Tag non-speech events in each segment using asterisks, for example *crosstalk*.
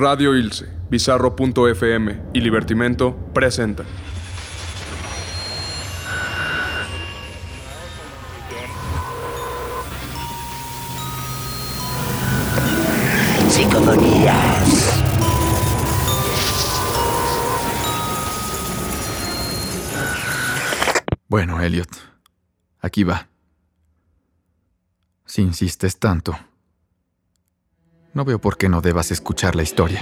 Radio Ilse, Bizarro.fm y Libertimento presentan. Psicofonías. Bueno, Elliot, aquí va. Si insistes tanto, no veo por qué no debas escuchar la historia.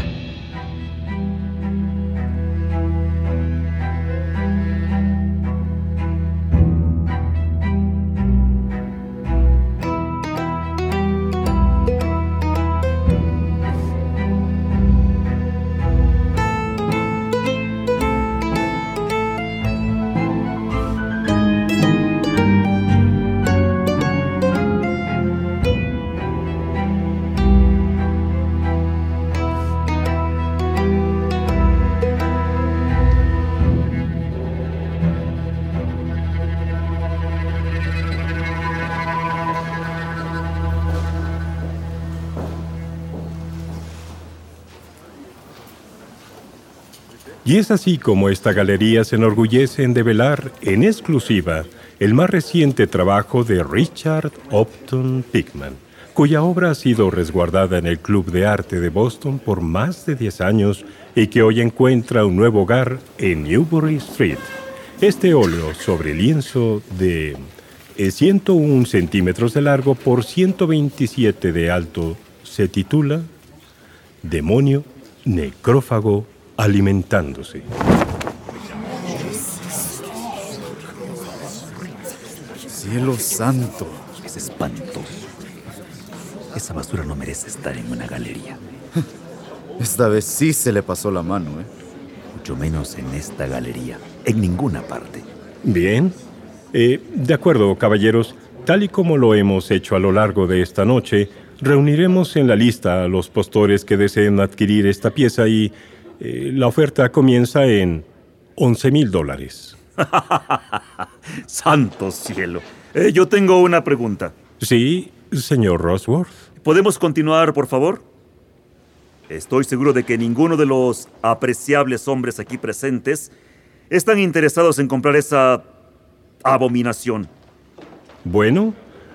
Y es así como esta galería se enorgullece en develar en exclusiva el más reciente trabajo de Richard Upton Pickman, cuya obra ha sido resguardada en el Club de Arte de Boston por más de 10 años y que hoy encuentra un nuevo hogar en Newbury Street. Este óleo sobre lienzo de 101 centímetros de largo por 127 de alto se titula Demonio Necrófago alimentándose. Cielo santo. Es espantoso. Esa basura no merece estar en una galería. *laughs* Esta vez sí se le pasó la mano, ¿eh? Mucho menos en esta galería. En ninguna parte. Bien. Eh, de acuerdo, caballeros. Tal y como lo hemos hecho a lo largo de esta noche, reuniremos en la lista a los postores que deseen adquirir esta pieza y eh, la oferta comienza en 11 mil dólares. *laughs* Santo cielo. Eh, yo tengo una pregunta. Sí, señor Rosworth. ¿Podemos continuar, por favor? Estoy seguro de que ninguno de los apreciables hombres aquí presentes están interesados en comprar esa abominación. Bueno,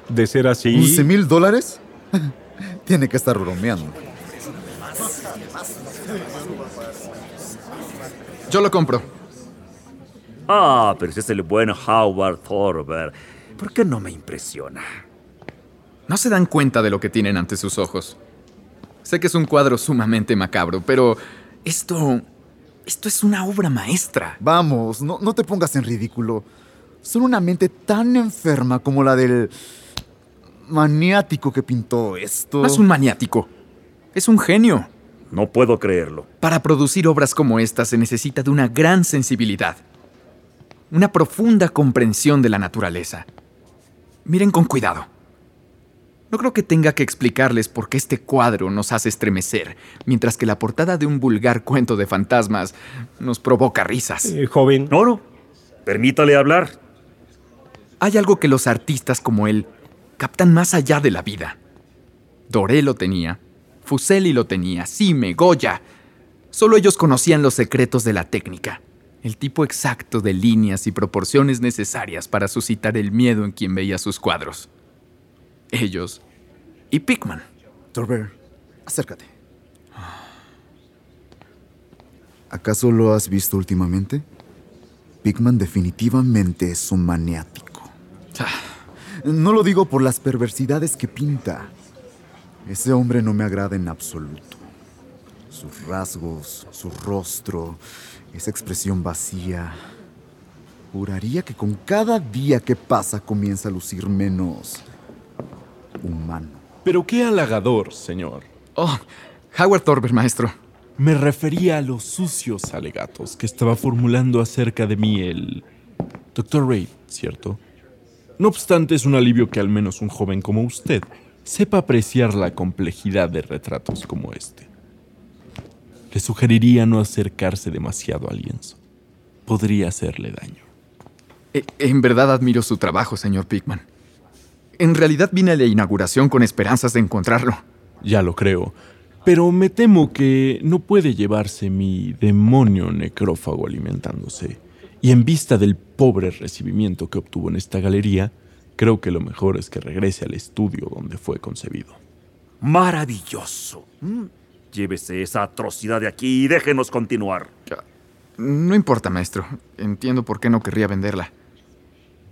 de ser así... ¿11 mil dólares? *laughs* Tiene que estar bromeando. Yo lo compro. Ah, pero ese es el buen Howard Thorber. ¿Por qué no me impresiona? No se dan cuenta de lo que tienen ante sus ojos. Sé que es un cuadro sumamente macabro, pero esto... Esto es una obra maestra. Vamos, no, no te pongas en ridículo. Son una mente tan enferma como la del maniático que pintó esto. No es un maniático. Es un genio. No puedo creerlo. Para producir obras como esta se necesita de una gran sensibilidad. Una profunda comprensión de la naturaleza. Miren con cuidado. No creo que tenga que explicarles por qué este cuadro nos hace estremecer, mientras que la portada de un vulgar cuento de fantasmas nos provoca risas. Eh, joven. No, no. Permítale hablar. Hay algo que los artistas como él captan más allá de la vida. Doré lo tenía, Fuseli lo tenía, Sime, Goya. Solo ellos conocían los secretos de la técnica, el tipo exacto de líneas y proporciones necesarias para suscitar el miedo en quien veía sus cuadros. Ellos y Pickman. Torber, acércate. ¿Acaso lo has visto últimamente? Pickman definitivamente es un maniático. No lo digo por las perversidades que pinta. Ese hombre no me agrada en absoluto. Sus rasgos, su rostro, esa expresión vacía. Juraría que con cada día que pasa comienza a lucir menos humano. Pero qué halagador, señor. Oh, Howard Thorber, maestro. Me refería a los sucios alegatos que estaba formulando acerca de mí el Dr. Reid, ¿cierto? No obstante, es un alivio que al menos un joven como usted sepa apreciar la complejidad de retratos como este. Le sugeriría no acercarse demasiado al lienzo. Podría hacerle daño. E- En verdad admiro su trabajo, señor Pickman. En realidad vine a la inauguración con esperanzas de encontrarlo. Ya lo creo. Pero me temo que no puede llevarse mi demonio necrófago alimentándose. Y en vista del pobre recibimiento que obtuvo en esta galería, creo que lo mejor es que regrese al estudio donde fue concebido. Maravilloso. Mm. Llévese esa atrocidad de aquí y déjenos continuar. No importa, maestro. Entiendo por qué no querría venderla.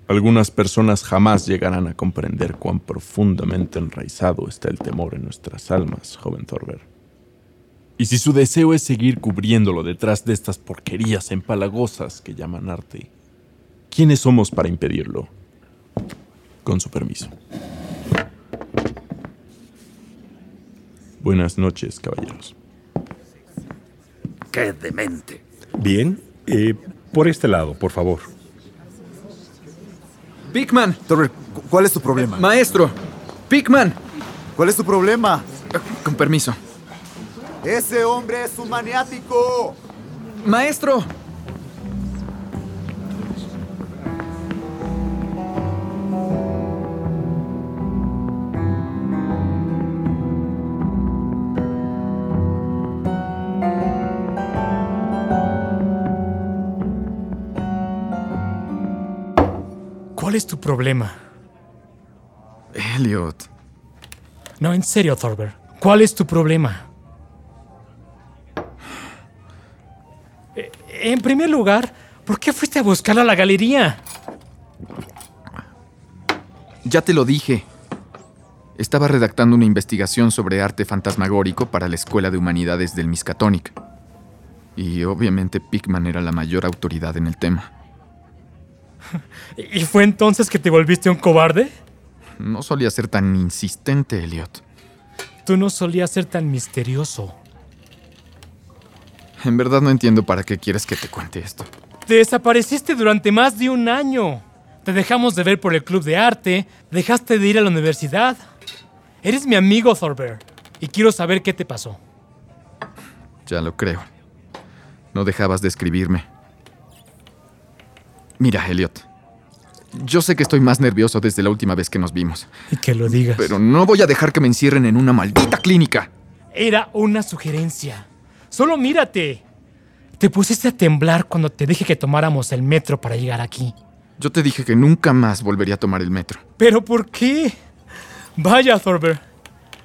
Algunas personas jamás llegarán a comprender cuán profundamente enraizado está el temor en nuestras almas, joven Thorber. Y si su deseo es seguir cubriéndolo detrás de estas porquerías empalagosas que llaman arte, ¿quiénes somos para impedirlo? Con su permiso. Buenas noches, caballeros. ¡Qué demente! Bien, eh, por este lado, por favor. Pickman, ¿cuál es tu problema? maestro. Pickman. ¿Cuál es tu problema? Con permiso. Ese hombre es un maniático. Maestro. ¿Cuál es tu problema? Elliot. No, en serio, Thorber. ¿Cuál es tu problema? Eh, En primer lugar, ¿por qué fuiste a buscarla a la galería? Ya te lo dije. Estaba redactando una investigación sobre arte fantasmagórico para la Escuela de Humanidades del Miskatonic. Y obviamente Pickman era la mayor autoridad en el tema. *laughs* ¿Y fue entonces que te volviste un cobarde? No solía ser tan insistente, Elliot. Tú no solías ser tan misterioso. En verdad no entiendo para qué quieres que te cuente esto. Te desapareciste durante más de un año. Te dejamos de ver por el club de arte, dejaste de ir a la universidad. Eres mi amigo, Thorber, y quiero saber qué te pasó. Ya lo creo. No dejabas de escribirme. Mira, Elliot. Yo sé que estoy más nervioso desde la última vez que nos vimos, Y que lo digas. pero no voy a dejar que me encierren en una maldita clínica. Era una sugerencia. Solo mírate. Te pusiste a temblar cuando te dije que tomáramos el metro para llegar aquí. Yo te dije que nunca más volvería a tomar el metro. ¿Pero por qué? Vaya, Thorber.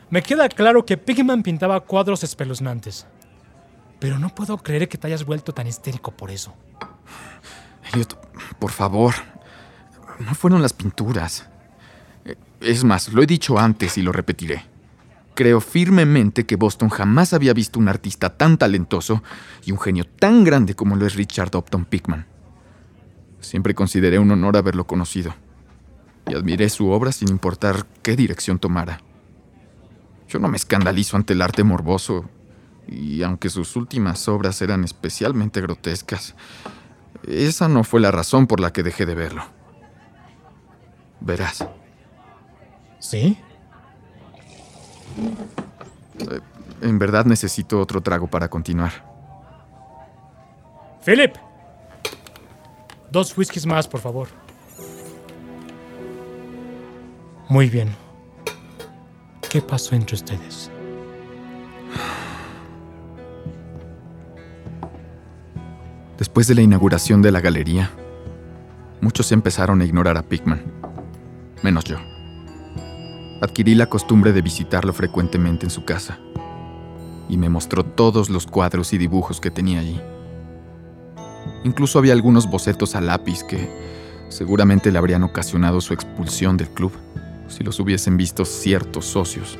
Me queda claro que Pigman pintaba cuadros espeluznantes. Pero no puedo creer que te hayas vuelto tan histérico por eso. Elliot, por favor. No fueron las pinturas. Es más, lo he dicho antes y lo repetiré. Creo firmemente que Boston jamás había visto un artista tan talentoso y un genio tan grande como lo es Richard Upton Pickman. Siempre consideré un honor haberlo conocido y admiré su obra sin importar qué dirección tomara. Yo no me escandalizo ante el arte morboso y aunque sus últimas obras eran especialmente grotescas, esa no fue la razón por la que dejé de verlo. Verás, ¿Sí? en verdad necesito otro trago para continuar. Philip. Dos whiskies más, por favor. Muy bien. ¿Qué pasó entre ustedes? Después de la inauguración de la galería, muchos empezaron a ignorar a Pickman, menos yo. Adquirí la costumbre de visitarlo frecuentemente en su casa y me mostró todos los cuadros y dibujos que tenía allí. Incluso había algunos bocetos a lápiz que seguramente le habrían ocasionado su expulsión del club si los hubiesen visto ciertos socios.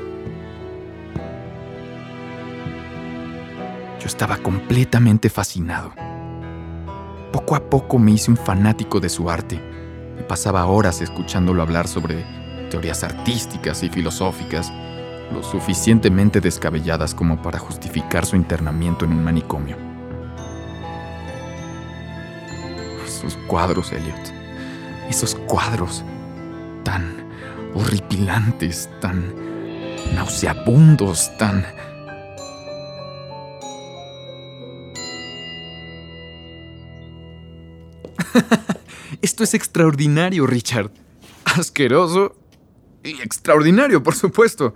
Yo estaba completamente fascinado. Poco a poco me hice un fanático de su arte y pasaba horas escuchándolo hablar sobre teorías artísticas y filosóficas, lo suficientemente descabelladas como para justificar su internamiento en un manicomio. Sus cuadros, Elliot. Esos cuadros tan horripilantes, tan nauseabundos, tan... Esto es extraordinario, Richard. Asqueroso y extraordinario, por supuesto.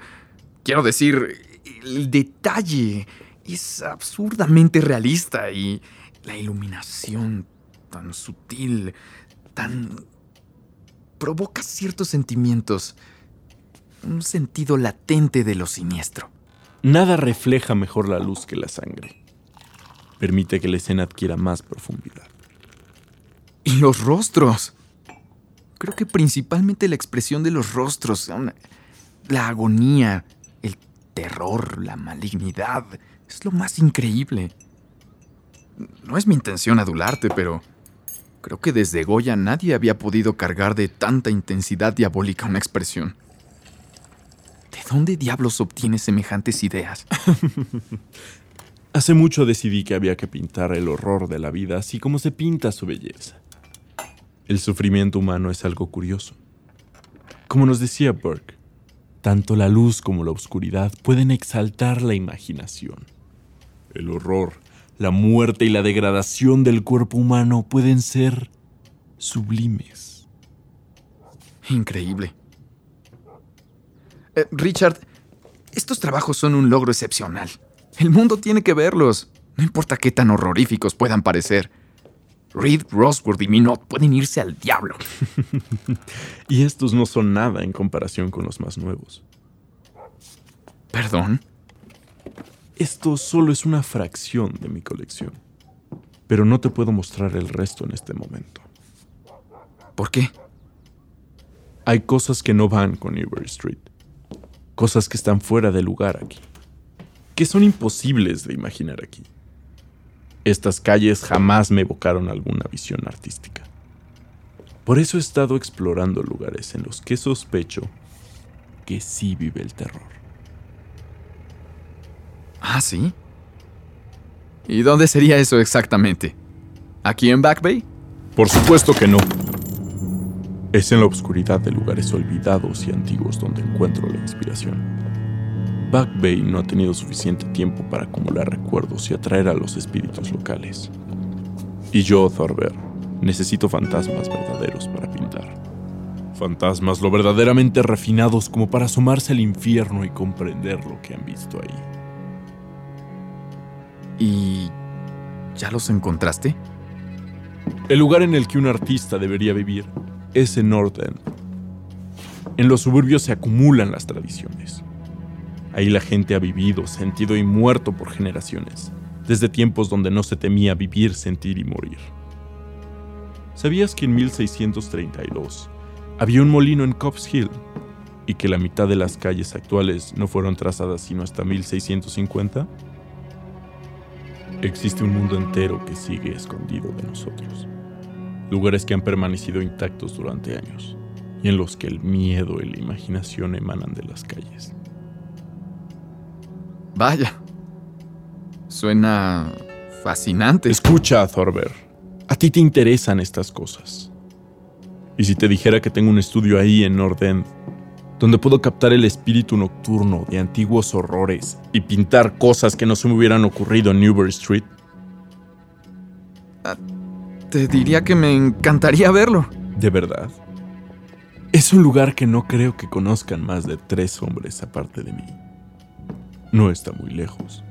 Quiero decir, el detalle es absurdamente realista y la iluminación tan sutil, tan... provoca ciertos sentimientos, un sentido latente de lo siniestro. Nada refleja mejor la luz que la sangre. Permite que la escena adquiera más profundidad. *laughs* Los rostros. Creo que principalmente la expresión de los rostros, la agonía, el terror, la malignidad, es lo más increíble. No es mi intención adularte, pero creo que desde Goya nadie había podido cargar de tanta intensidad diabólica una expresión. ¿De dónde diablos obtienes semejantes ideas? *laughs* Hace mucho decidí que había que pintar el horror de la vida así como se pinta su belleza. El sufrimiento humano es algo curioso. Como nos decía Burke, tanto la luz como la oscuridad pueden exaltar la imaginación. El horror, la muerte y la degradación del cuerpo humano pueden ser sublimes. Increíble. Eh, Richard, estos trabajos son un logro excepcional. El mundo tiene que verlos, no importa qué tan horroríficos puedan parecer. Reed, Rosworth y Minot pueden irse al diablo. *laughs* y estos no son nada en comparación con los más nuevos. ¿Perdón? Esto solo es una fracción de mi colección. Pero no te puedo mostrar el resto en este momento. ¿Por qué? Hay cosas que no van con Newbury Street. Cosas que están fuera de lugar aquí. Que son imposibles de imaginar aquí. Estas calles jamás me evocaron alguna visión artística. Por eso he estado explorando lugares en los que sospecho que sí vive el terror. ¿Ah, sí? ¿Y dónde sería eso exactamente? ¿Aquí en Back Bay? Por supuesto que no. Es en la oscuridad de lugares olvidados y antiguos donde encuentro la inspiración. Back Bay no ha tenido suficiente tiempo para acumular recuerdos y atraer a los espíritus locales. Y yo, Thorber, necesito fantasmas verdaderos para pintar. Fantasmas lo verdaderamente refinados como para asomarse al infierno y comprender lo que han visto ahí. ¿Y ya los encontraste? El lugar en el que un artista debería vivir es en North End. En los suburbios se acumulan las tradiciones. Ahí la gente ha vivido, sentido y muerto por generaciones, desde tiempos donde no se temía vivir, sentir y morir. ¿Sabías que en 1632 había un molino en Cops Hill y que la mitad de las calles actuales no fueron trazadas sino hasta 1650? Existe un mundo entero que sigue escondido de nosotros. Lugares que han permanecido intactos durante años y en los que el miedo y la imaginación emanan de las calles. Vaya. Suena fascinante. Escucha, Thorber. A ti te interesan estas cosas. Y si te dijera que tengo un estudio ahí en Nordend, donde puedo captar el espíritu nocturno de antiguos horrores y pintar cosas que no se me hubieran ocurrido en Newbury Street. Ah, te diría que me encantaría verlo. ¿De verdad? Es un lugar que no creo que conozcan más de tres hombres aparte de mí. No está muy lejos,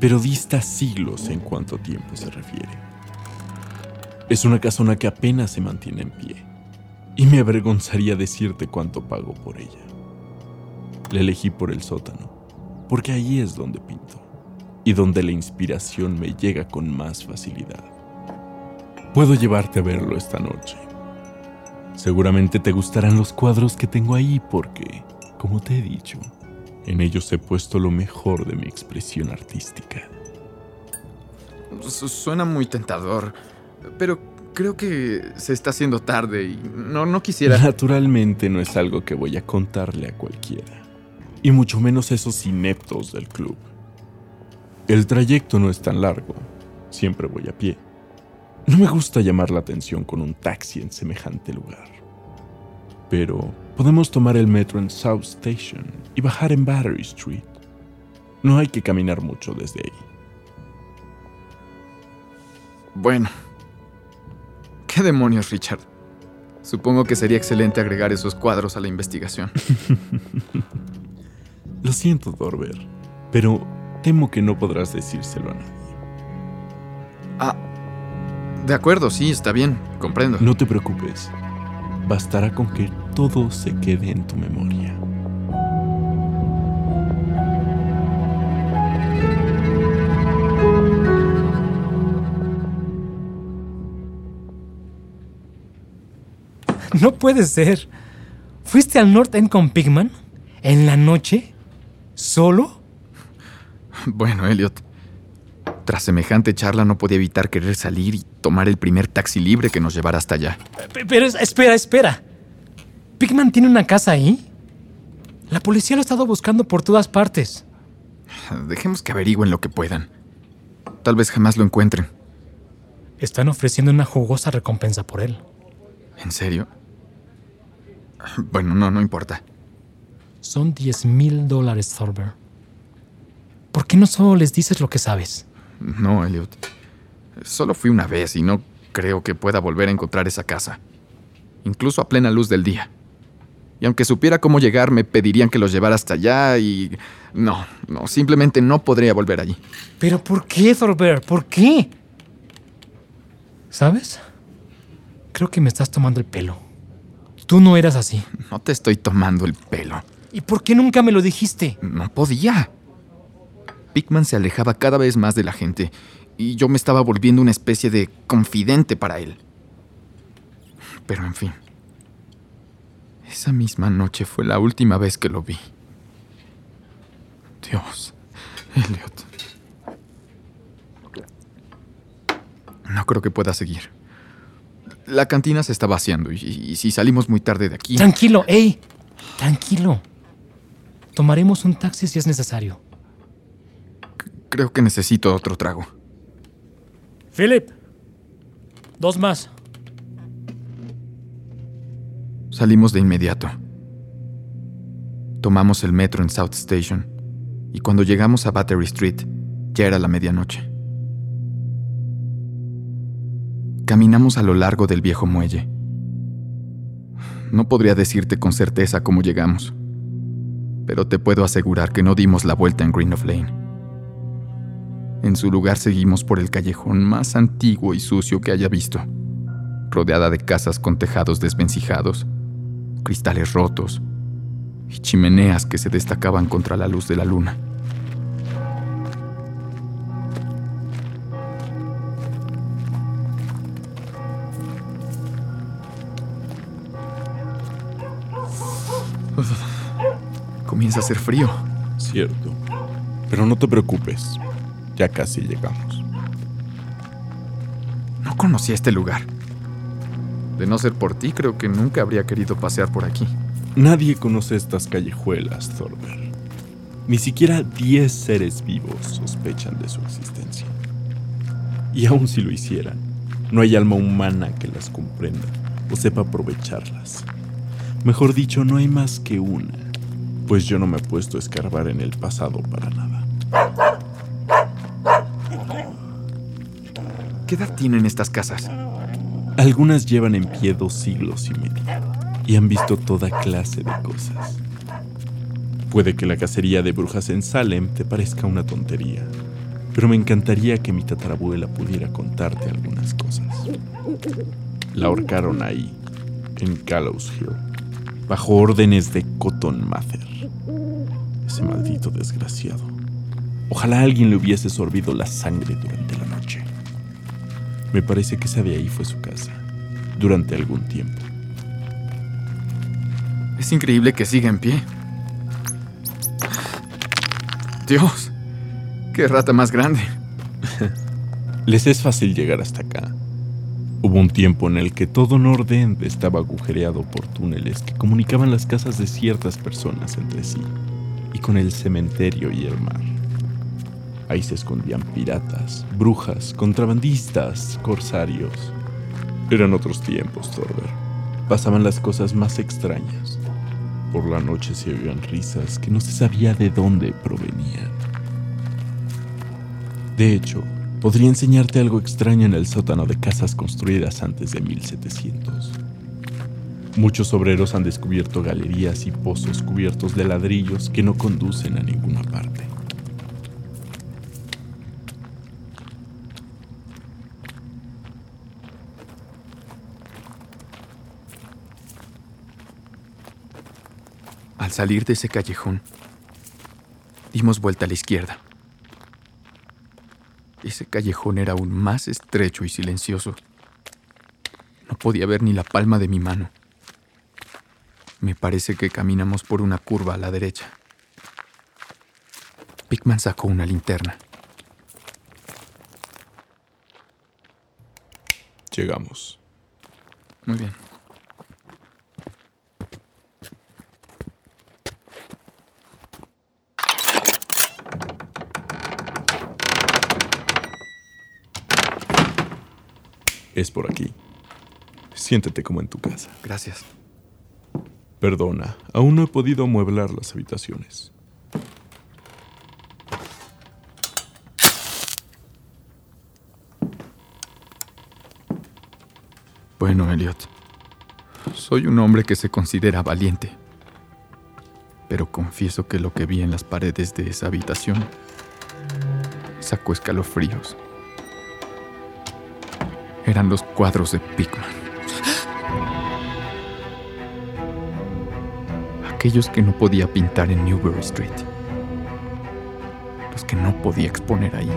pero dista siglos en cuanto tiempo se refiere. Es una casona que apenas se mantiene en pie, y me avergonzaría decirte cuánto pago por ella. La elegí por el sótano, porque ahí es donde pinto, y donde la inspiración me llega con más facilidad. Puedo llevarte a verlo esta noche. Seguramente te gustarán los cuadros que tengo ahí porque, como te he dicho, en ellos he puesto lo mejor de mi expresión artística. Suena muy tentador, pero creo que se está haciendo tarde y no, no quisiera... Naturalmente no es algo que voy a contarle a cualquiera, y mucho menos esos ineptos del club. El trayecto no es tan largo, siempre voy a pie. No me gusta llamar la atención con un taxi en semejante lugar. Pero podemos tomar el metro en South Station y bajar en Battery Street. No hay que caminar mucho desde ahí. Bueno. ¿Qué demonios, Richard? Supongo que sería excelente agregar esos cuadros a la investigación. *laughs* Lo siento, Dorber. Pero temo que no podrás decírselo a nadie. Ah, de acuerdo, sí, está bien, comprendo. No te preocupes. Bastará con que todo se quede en tu memoria. No puede ser. ¿Fuiste al North End con Pigman? ¿En la noche? ¿Solo? Bueno, Elliot, tras semejante charla no podía evitar querer salir y tomar el primer taxi libre que nos llevara hasta allá. Pero es- espera, espera. ¿Pigman tiene una casa ahí? La policía lo ha estado buscando por todas partes. Dejemos que averigüen lo que puedan. Tal vez jamás lo encuentren. Están ofreciendo una jugosa recompensa por él. ¿En serio? Bueno, no, no importa. Son 10 mil dólares, Thorber. ¿Por qué no solo les dices lo que sabes? No, Elliot. Solo fui una vez y no creo que pueda volver a encontrar esa casa. Incluso a plena luz del día. Y aunque supiera cómo llegar, me pedirían que los llevara hasta allá y... No, no, simplemente no podría volver allí. ¿Pero por qué, Thorber? ¿Por qué? ¿Sabes? Creo que me estás tomando el pelo. Tú no eras así. No te estoy tomando el pelo. ¿Y por qué nunca me lo dijiste? No podía. Pickman se alejaba cada vez más de la gente y yo me estaba volviendo una especie de confidente para él. Pero en fin. Esa misma noche fue la última vez que lo vi. Dios, Elliot. No creo que pueda seguir. La cantina se está vaciando y, si salimos muy tarde de aquí... Tranquilo, ey. Tranquilo. Tomaremos un taxi si es necesario. Creo que necesito otro trago. Philip. Dos más. Salimos de inmediato. Tomamos el metro en South Station y cuando llegamos a Battery Street ya era la medianoche. Caminamos a lo largo del viejo muelle. No podría decirte con certeza cómo llegamos, pero te puedo asegurar que no dimos la vuelta en Green of Lane. En su lugar seguimos por el callejón más antiguo y sucio que haya visto, rodeada de casas con tejados desvencijados, cristales rotos y chimeneas que se destacaban contra la luz de la luna. Comienza a hacer frío. Cierto. Pero no te preocupes. Ya casi llegamos. No conocía este lugar. De no ser por ti, creo que nunca habría querido pasear por aquí. Nadie conoce estas callejuelas, Thorber. Ni siquiera 10 seres vivos sospechan de su existencia. Y aun si lo hicieran, no hay alma humana que las comprenda o sepa aprovecharlas. Mejor dicho, no hay más que una, pues yo no me he puesto a escarbar en el pasado para nada. ¿Qué edad tienen estas casas? Algunas llevan en pie dos siglos y medio y han visto toda clase de cosas. Puede que la cacería de brujas en Salem te parezca una tontería, pero me encantaría que mi tatarabuela pudiera contarte algunas cosas. La ahorcaron ahí, en Gallows Hill, bajo órdenes de Cotton Mather. Ese maldito desgraciado. Ojalá alguien le hubiese sorbido la sangre durante la noche. Me parece que esa de ahí fue su casa, durante algún tiempo. Es increíble que siga en pie. Dios, qué rata más grande. *laughs* Les es fácil llegar hasta acá. Hubo un tiempo en el que todo Nordend estaba agujereado por túneles que comunicaban las casas de ciertas personas entre sí y con el cementerio y el mar. Ahí se escondían piratas, brujas, contrabandistas, corsarios. Eran otros tiempos, Thorber. Pasaban las cosas más extrañas. Por la noche se oían risas que no se sabía de dónde provenían. De hecho, podría enseñarte algo extraño en el sótano de casas construidas antes de 1700. Muchos obreros han descubierto galerías y pozos cubiertos de ladrillos que no conducen a ninguna parte. Al salir de ese callejón, dimos vuelta a la izquierda. Ese callejón era aún más estrecho y silencioso. No podía ver ni la palma de mi mano. Me parece que caminamos por una curva a la derecha. Pickman sacó una linterna. Llegamos. Muy bien. Es por aquí. Siéntete como en tu casa. Gracias. Perdona, aún no he podido amueblar las habitaciones. Bueno, Elliot. Soy un hombre que se considera valiente. Pero confieso que lo que vi en las paredes de esa habitación sacó escalofríos. Eran los cuadros de Pickman. Aquellos que no podía pintar en Newbury Street. Los que no podía exponer ahí.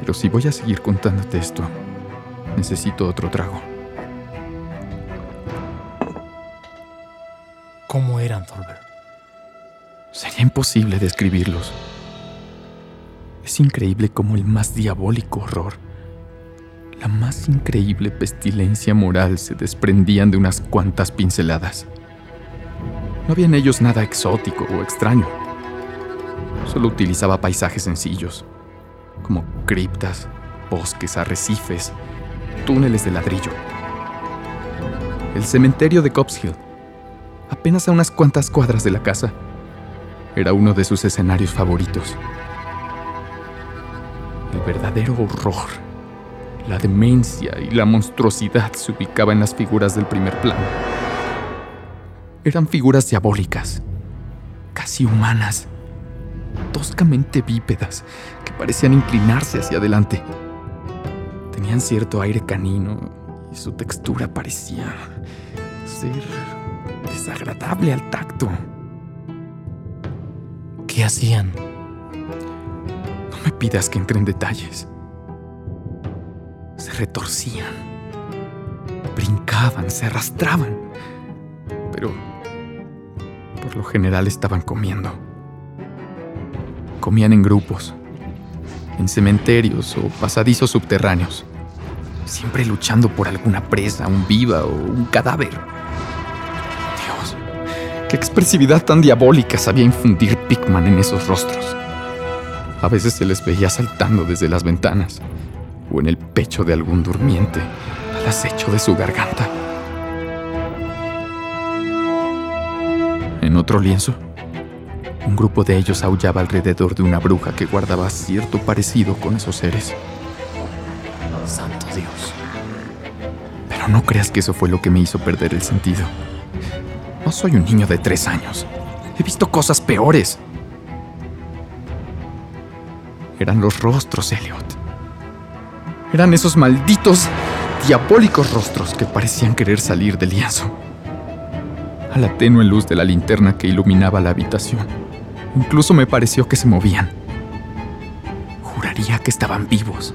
Pero si voy a seguir contándote esto, necesito otro trago. ¿Cómo eran, Thorber? Sería imposible describirlos. Es increíble cómo el más diabólico horror, la más increíble pestilencia moral se desprendían de unas cuantas pinceladas. No había en ellos nada exótico o extraño. Solo utilizaba paisajes sencillos, como criptas, bosques, arrecifes, túneles de ladrillo. El cementerio de Cops Hill, apenas a unas cuantas cuadras de la casa, era uno de sus escenarios favoritos. El verdadero horror, la demencia y la monstruosidad se ubicaba en las figuras del primer plano. Eran figuras diabólicas, casi humanas, toscamente bípedas, que parecían inclinarse hacia adelante. Tenían cierto aire canino y su textura parecía ser desagradable al tacto. ¿Qué hacían? Me pidas que entre en detalles. Se retorcían, brincaban, se arrastraban, pero por lo general estaban comiendo. Comían en grupos, en cementerios o pasadizos subterráneos, siempre luchando por alguna presa, un viva o un cadáver. Dios, qué expresividad tan diabólica sabía infundir Pickman en esos rostros. A veces se les veía saltando desde las ventanas o en el pecho de algún durmiente al acecho de su garganta. En otro lienzo, un grupo de ellos aullaba alrededor de una bruja que guardaba cierto parecido con esos seres. Santo Dios. Pero no creas que eso fue lo que me hizo perder el sentido. No soy un niño de tres años. He visto cosas peores. Eran los rostros, Elliot. Eran esos malditos, diabólicos rostros que parecían querer salir del lienzo. A la tenue luz de la linterna que iluminaba la habitación, incluso me pareció que se movían. Juraría que estaban vivos.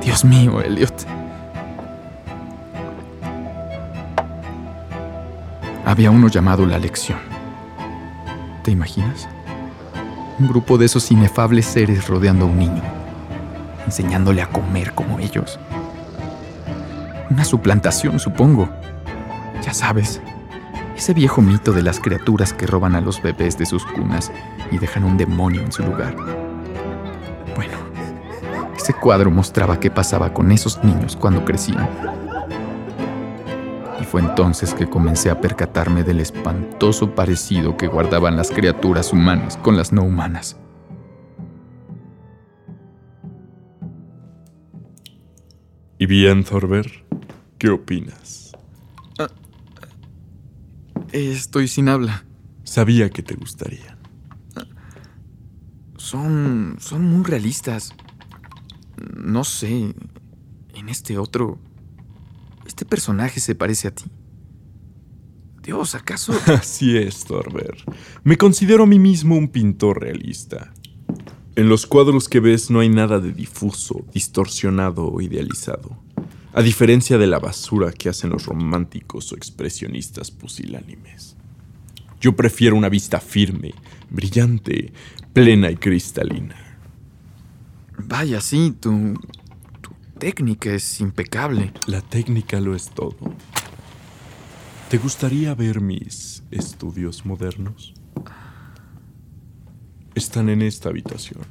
Dios mío, Elliot. Había uno llamado La Lección. ¿Te imaginas? Un grupo de esos inefables seres rodeando a un niño, enseñándole a comer como ellos. Una suplantación, supongo. Ya sabes, ese viejo mito de las criaturas que roban a los bebés de sus cunas y dejan un demonio en su lugar. Bueno, ese cuadro mostraba qué pasaba con esos niños cuando crecían. Fue entonces que comencé a percatarme del espantoso parecido que guardaban las criaturas humanas con las no humanas. ¿Y bien, Thorber? ¿Qué opinas? Estoy sin habla. Sabía que te gustarían. Son. son muy realistas. No sé. En este otro. Este personaje se parece a ti. Dios, ¿acaso? *laughs* Así es, Thorber. Me considero a mí mismo un pintor realista. En los cuadros que ves no hay nada de difuso, distorsionado o idealizado. A diferencia de la basura que hacen los románticos o expresionistas pusilánimes. Yo prefiero una vista firme, brillante, plena y cristalina. Vaya, sí, tu técnica es impecable. La técnica lo es todo. ¿Te gustaría ver mis estudios modernos? Están en esta habitación.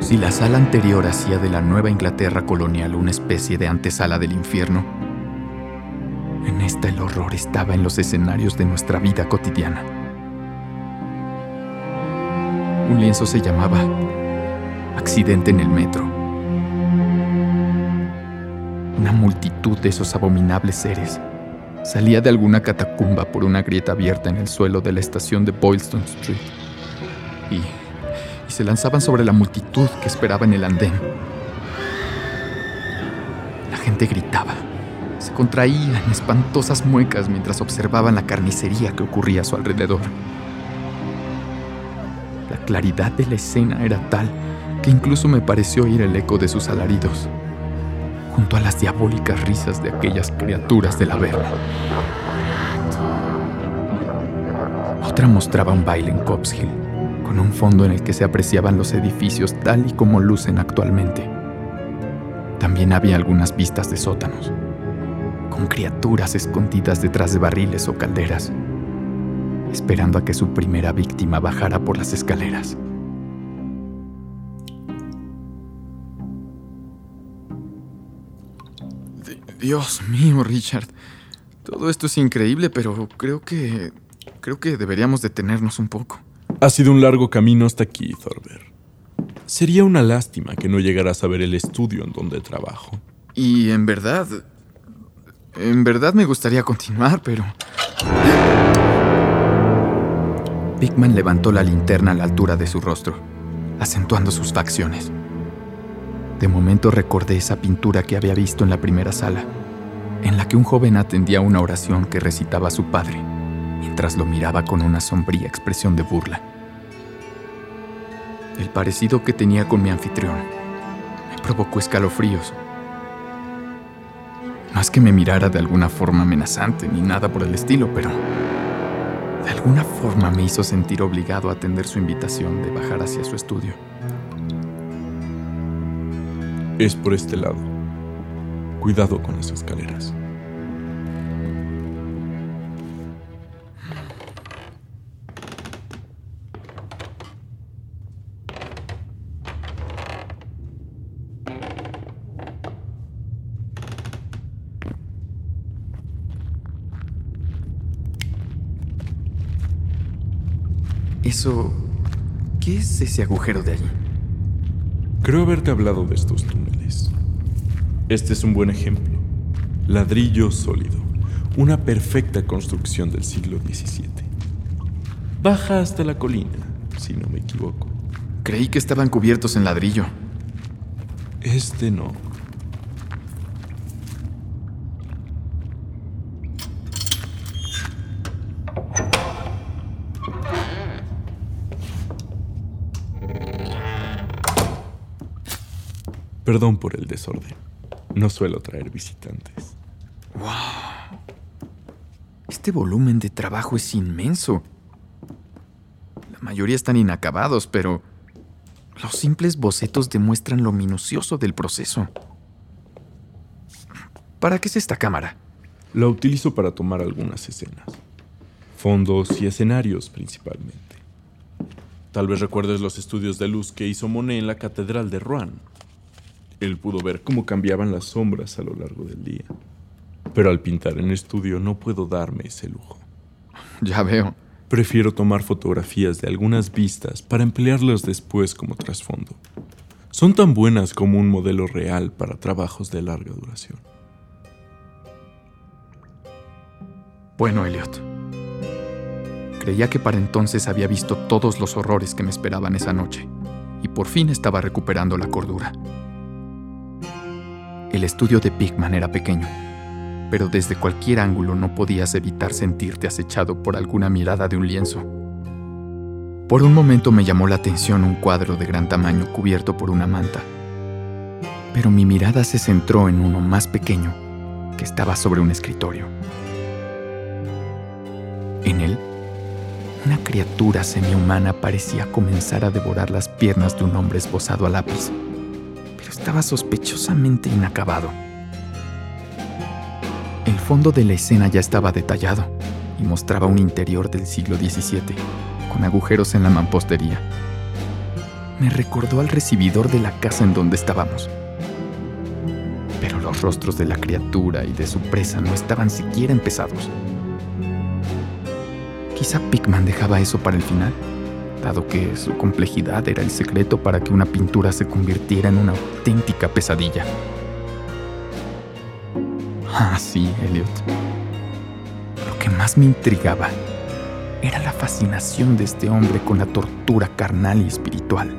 Si la sala anterior hacía de la Nueva Inglaterra colonial una especie de antesala del infierno, horror estaba en los escenarios de nuestra vida cotidiana. Un lienzo se llamaba Accidente en el Metro. Una multitud de esos abominables seres salía de alguna catacumba por una grieta abierta en el suelo de la estación de Boylston Street y, y se lanzaban sobre la multitud que esperaba en el andén. La gente gritaba, se contraía en espantosas muecas mientras observaban la carnicería que ocurría a su alrededor. La claridad de la escena era tal que incluso me pareció oír el eco de sus alaridos, junto a las diabólicas risas de aquellas criaturas del averno. Otra mostraba un baile en Cops Hill, con un fondo en el que se apreciaban los edificios tal y como lucen actualmente. También había algunas vistas de sótanos, con criaturas escondidas detrás de barriles o calderas, esperando a que su primera víctima bajara por las escaleras. Dios mío, Richard. Todo esto es increíble, pero creo que... Creo que deberíamos detenernos un poco. Ha sido un largo camino hasta aquí, Thorber. Sería una lástima que no llegaras a ver el estudio en donde trabajo. Y en verdad... En verdad me gustaría continuar, pero... Pigman levantó la linterna a la altura de su rostro, acentuando sus facciones. De momento recordé esa pintura que había visto en la primera sala, en la que un joven atendía una oración que recitaba su padre, mientras lo miraba con una sombría expresión de burla. El parecido que tenía con mi anfitrión me provocó escalofríos. No es que me mirara de alguna forma amenazante ni nada por el estilo, pero de alguna forma me hizo sentir obligado a atender su invitación de bajar hacia su estudio. Es por este lado. Cuidado con las escaleras. Eso... ¿Qué es ese agujero de allí? Creo haberte hablado de estos túneles. Este es un buen ejemplo. Ladrillo sólido. Una perfecta construcción del siglo XVII. Baja hasta la colina, si no me equivoco. Creí que estaban cubiertos en ladrillo. Este no. Perdón por el desorden. No suelo traer visitantes. ¡Wow! Este volumen de trabajo es inmenso. La mayoría están inacabados, pero los simples bocetos demuestran lo minucioso del proceso. ¿Para qué es esta cámara? La utilizo para tomar algunas escenas. Fondos y escenarios principalmente. Tal vez recuerdes los estudios de luz que hizo Monet en la Catedral de Rouen. Él pudo ver cómo cambiaban las sombras a lo largo del día. Pero al pintar en estudio no puedo darme ese lujo. Ya veo. Prefiero tomar fotografías de algunas vistas para emplearlas después como trasfondo. Son tan buenas como un modelo real para trabajos de larga duración. Bueno, Elliot. Creía que para entonces había visto todos los horrores que me esperaban esa noche, y por fin estaba recuperando la cordura. El estudio de Pigman era pequeño, pero desde cualquier ángulo no podías evitar sentirte acechado por alguna mirada de un lienzo. Por un momento me llamó la atención un cuadro de gran tamaño cubierto por una manta, pero mi mirada se centró en uno más pequeño que estaba sobre un escritorio. En él, una criatura semihumana parecía comenzar a devorar las piernas de un hombre esbozado a lápiz, estaba sospechosamente inacabado. El fondo de la escena ya estaba detallado y mostraba un interior del siglo XVII, con agujeros en la mampostería. Me recordó al recibidor de la casa en donde estábamos. Pero los rostros de la criatura y de su presa no estaban siquiera empezados. Quizá Pickman dejaba eso para el final, dado que su complejidad era el secreto para que una pintura se convirtiera en una auténtica pesadilla. Ah, sí, Elliot. Lo que más me intrigaba era la fascinación de este hombre con la tortura carnal y espiritual,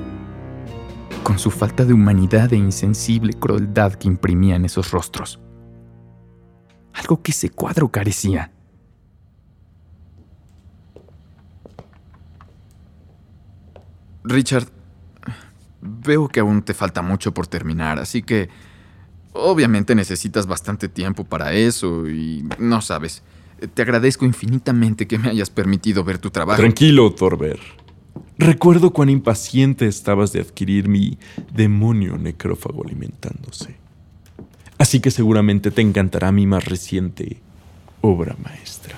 con su falta de humanidad e insensible crueldad que imprimía en esos rostros. Algo que ese cuadro carecía. Richard, veo que aún te falta mucho por terminar, así que obviamente necesitas bastante tiempo para eso y no sabes. Te agradezco infinitamente que me hayas permitido ver tu trabajo. Tranquilo, Thorber. Recuerdo cuán impaciente estabas de adquirir mi demonio necrófago alimentándose. Así que seguramente te encantará mi más reciente obra maestra.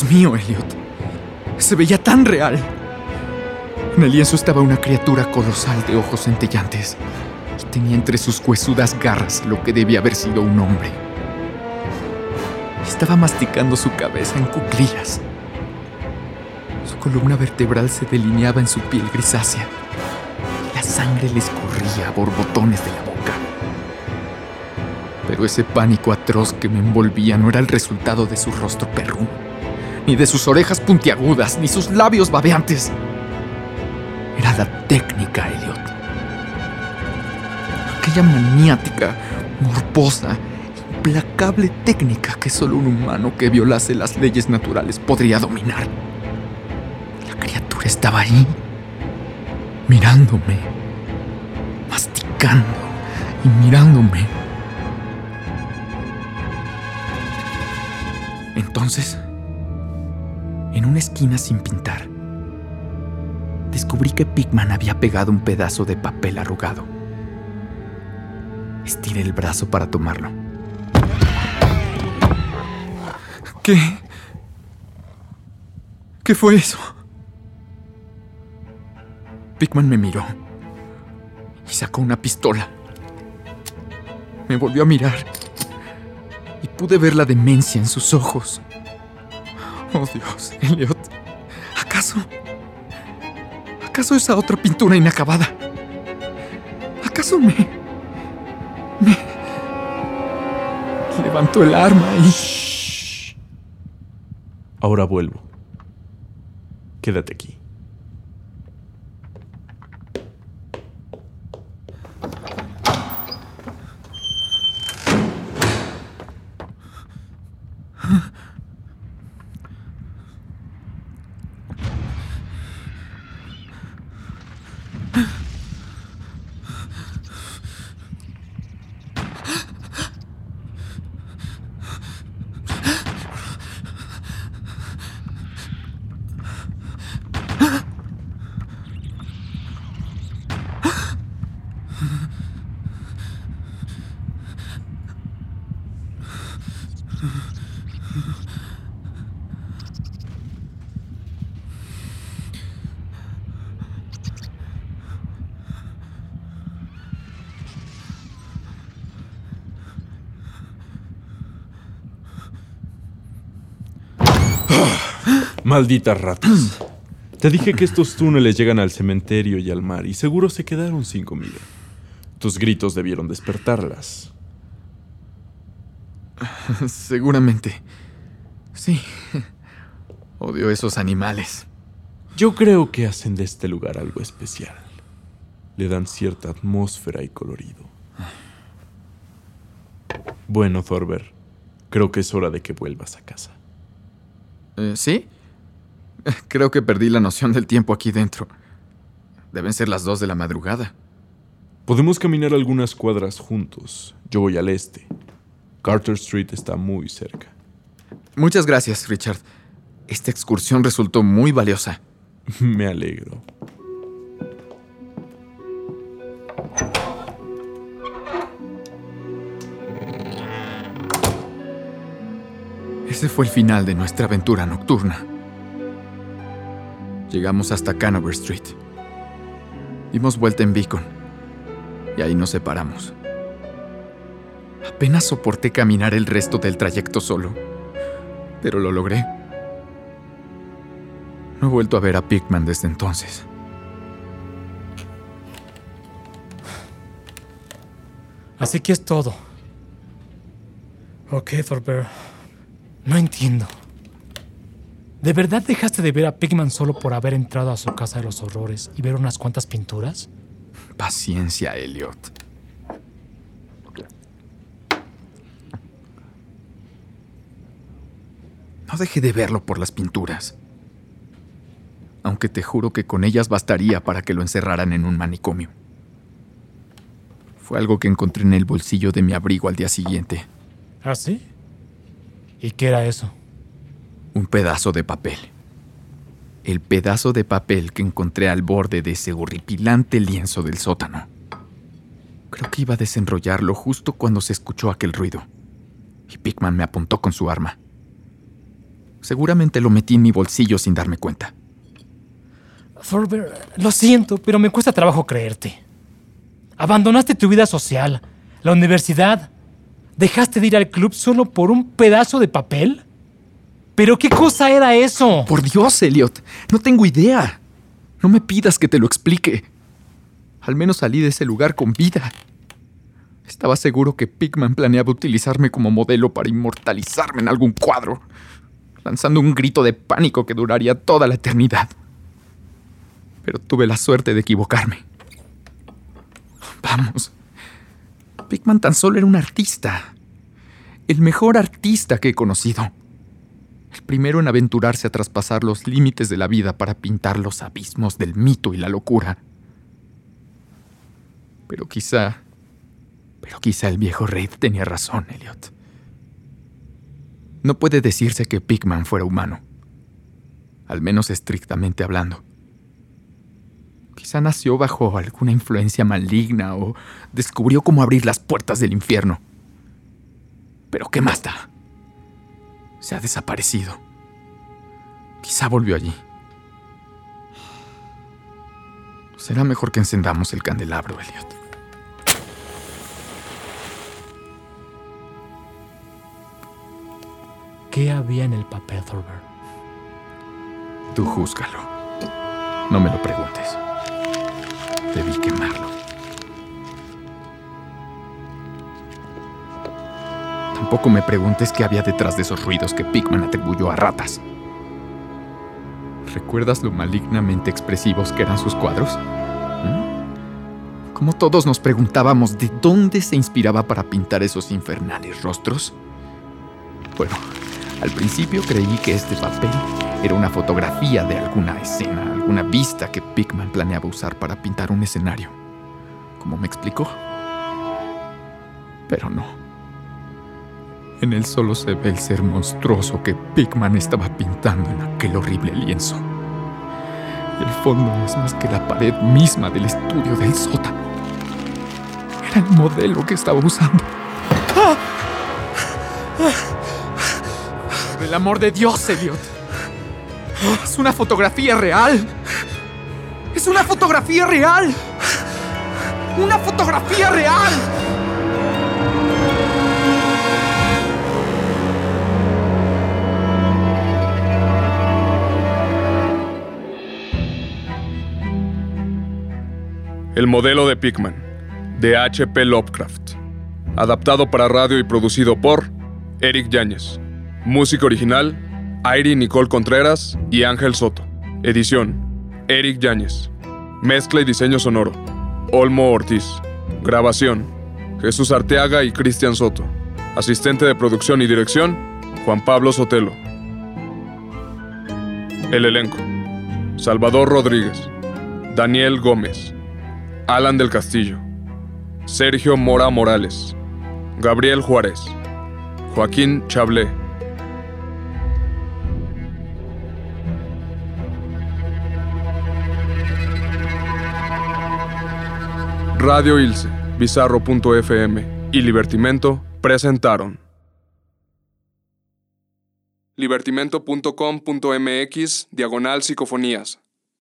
Dios mío, Elliot. Se veía tan real. En el lienzo estaba una criatura colosal de ojos centellantes y tenía entre sus huesudas garras lo que debía haber sido un hombre. Estaba masticando su cabeza en cuclillas. Su columna vertebral se delineaba en su piel grisácea y la sangre le escurría a borbotones de la boca. Pero ese pánico atroz que me envolvía no era el resultado de su rostro perruno ni de sus orejas puntiagudas, ni sus labios babeantes. Era la técnica, Elliot. Aquella maniática, morbosa, implacable técnica que solo un humano que violase las leyes naturales podría dominar. La criatura estaba ahí, mirándome, masticando y mirándome. Entonces, en una esquina sin pintar, descubrí que Pigman había pegado un pedazo de papel arrugado. Estiré el brazo para tomarlo. ¿Qué? ¿Qué fue eso? Pigman me miró y sacó una pistola. Me volvió a mirar y pude ver la demencia en sus ojos. Oh Dios, Elliot. ¿Acaso? ¿Acaso esa otra pintura inacabada? ¿Acaso me... me... levantó el arma y... Ahora vuelvo. Quédate aquí. Malditas ratas. Te dije que estos túneles llegan al cementerio y al mar y seguro se quedaron sin comida. Tus gritos debieron despertarlas. *laughs* Seguramente. Sí. Odio esos animales. Yo creo que hacen de este lugar algo especial. Le dan cierta atmósfera y colorido. Bueno, Thorber, creo que es hora de que vuelvas a casa. Eh, ¿Sí? Creo que perdí la noción del tiempo aquí dentro. Deben ser las dos de la madrugada. Podemos caminar algunas cuadras juntos. Yo voy al este. Carter Street está muy cerca. Muchas gracias, Richard. Esta excursión resultó muy valiosa. *laughs* Me alegro. Ese fue el final de nuestra aventura nocturna. Llegamos hasta Canover Street. Dimos vuelta en Beacon. Y ahí nos separamos. Apenas soporté caminar el resto del trayecto solo. Pero lo logré. No he vuelto a ver a Pigman desde entonces. Así que es todo. Ok, Thorber. No entiendo. ¿De verdad dejaste de ver a Pigman solo por haber entrado a su casa de los horrores y ver unas cuantas pinturas? Paciencia, Elliot. No dejé de verlo por las pinturas. Aunque te juro que con ellas bastaría para que lo encerraran en un manicomio. Fue algo que encontré en el bolsillo de mi abrigo al día siguiente. ¿Ah, sí? ¿Y qué era eso? Un pedazo de papel. El pedazo de papel que encontré al borde de ese horripilante lienzo del sótano. Creo que iba a desenrollarlo justo cuando se escuchó aquel ruido. Y Pigman me apuntó con su arma. Seguramente lo metí en mi bolsillo sin darme cuenta. Thorber, lo siento, pero me cuesta trabajo creerte. Abandonaste tu vida social, la universidad. ¿Dejaste de ir al club solo por un pedazo de papel? ¿Pero qué cosa era eso? Por Dios, Elliot, no tengo idea. No me pidas que te lo explique. Al menos salí de ese lugar con vida. Estaba seguro que Pigman planeaba utilizarme como modelo para inmortalizarme en algún cuadro, lanzando un grito de pánico que duraría toda la eternidad. Pero tuve la suerte de equivocarme. Vamos. Pigman tan solo era un artista. El mejor artista que he conocido. El primero en aventurarse a traspasar los límites de la vida para pintar los abismos del mito y la locura. Pero quizá... Pero quizá el viejo Reid tenía razón, Elliot. No puede decirse que Pigman fuera humano. Al menos estrictamente hablando. Quizá nació bajo alguna influencia maligna o descubrió cómo abrir las puertas del infierno. Pero ¿qué más da? Se ha desaparecido. Quizá volvió allí. Será mejor que encendamos el candelabro, Elliot. ¿Qué había en el papel, Thorber? Tú júzgalo. No me lo preguntes. Debí quemarlo. Tampoco me preguntes qué había detrás de esos ruidos que Pigman atribuyó a ratas. ¿Recuerdas lo malignamente expresivos que eran sus cuadros? ¿Mm? Como todos nos preguntábamos de dónde se inspiraba para pintar esos infernales rostros. Bueno, al principio creí que este papel era una fotografía de alguna escena, alguna vista que Pigman planeaba usar para pintar un escenario. Como me explicó. Pero no. En él solo se ve el ser monstruoso que Pigman estaba pintando en aquel horrible lienzo. El fondo no es más que la pared misma del estudio del sótano. Era el modelo que estaba usando. El amor de Dios, Elliot. Es una fotografía real. Es una fotografía real. Una fotografía real. El modelo de Pigman, de H.P. Lovecraft. Adaptado para radio y producido por Eric Yáñez. Música original, Airi Nicole Contreras y Ángel Soto. Edición, Eric Yáñez. Mezcla y diseño sonoro, Olmo Ortiz. Grabación, Jesús Arteaga y Cristian Soto. Asistente de producción y dirección, Juan Pablo Sotelo. El elenco. Salvador Rodríguez. Daniel Gómez. Alan del Castillo. Sergio Mora Morales. Gabriel Juárez. Joaquín Chablé. Radio Ilse, Bizarro.fm y Libertimento presentaron. Libertimento.com.mx, diagonal psicofonías.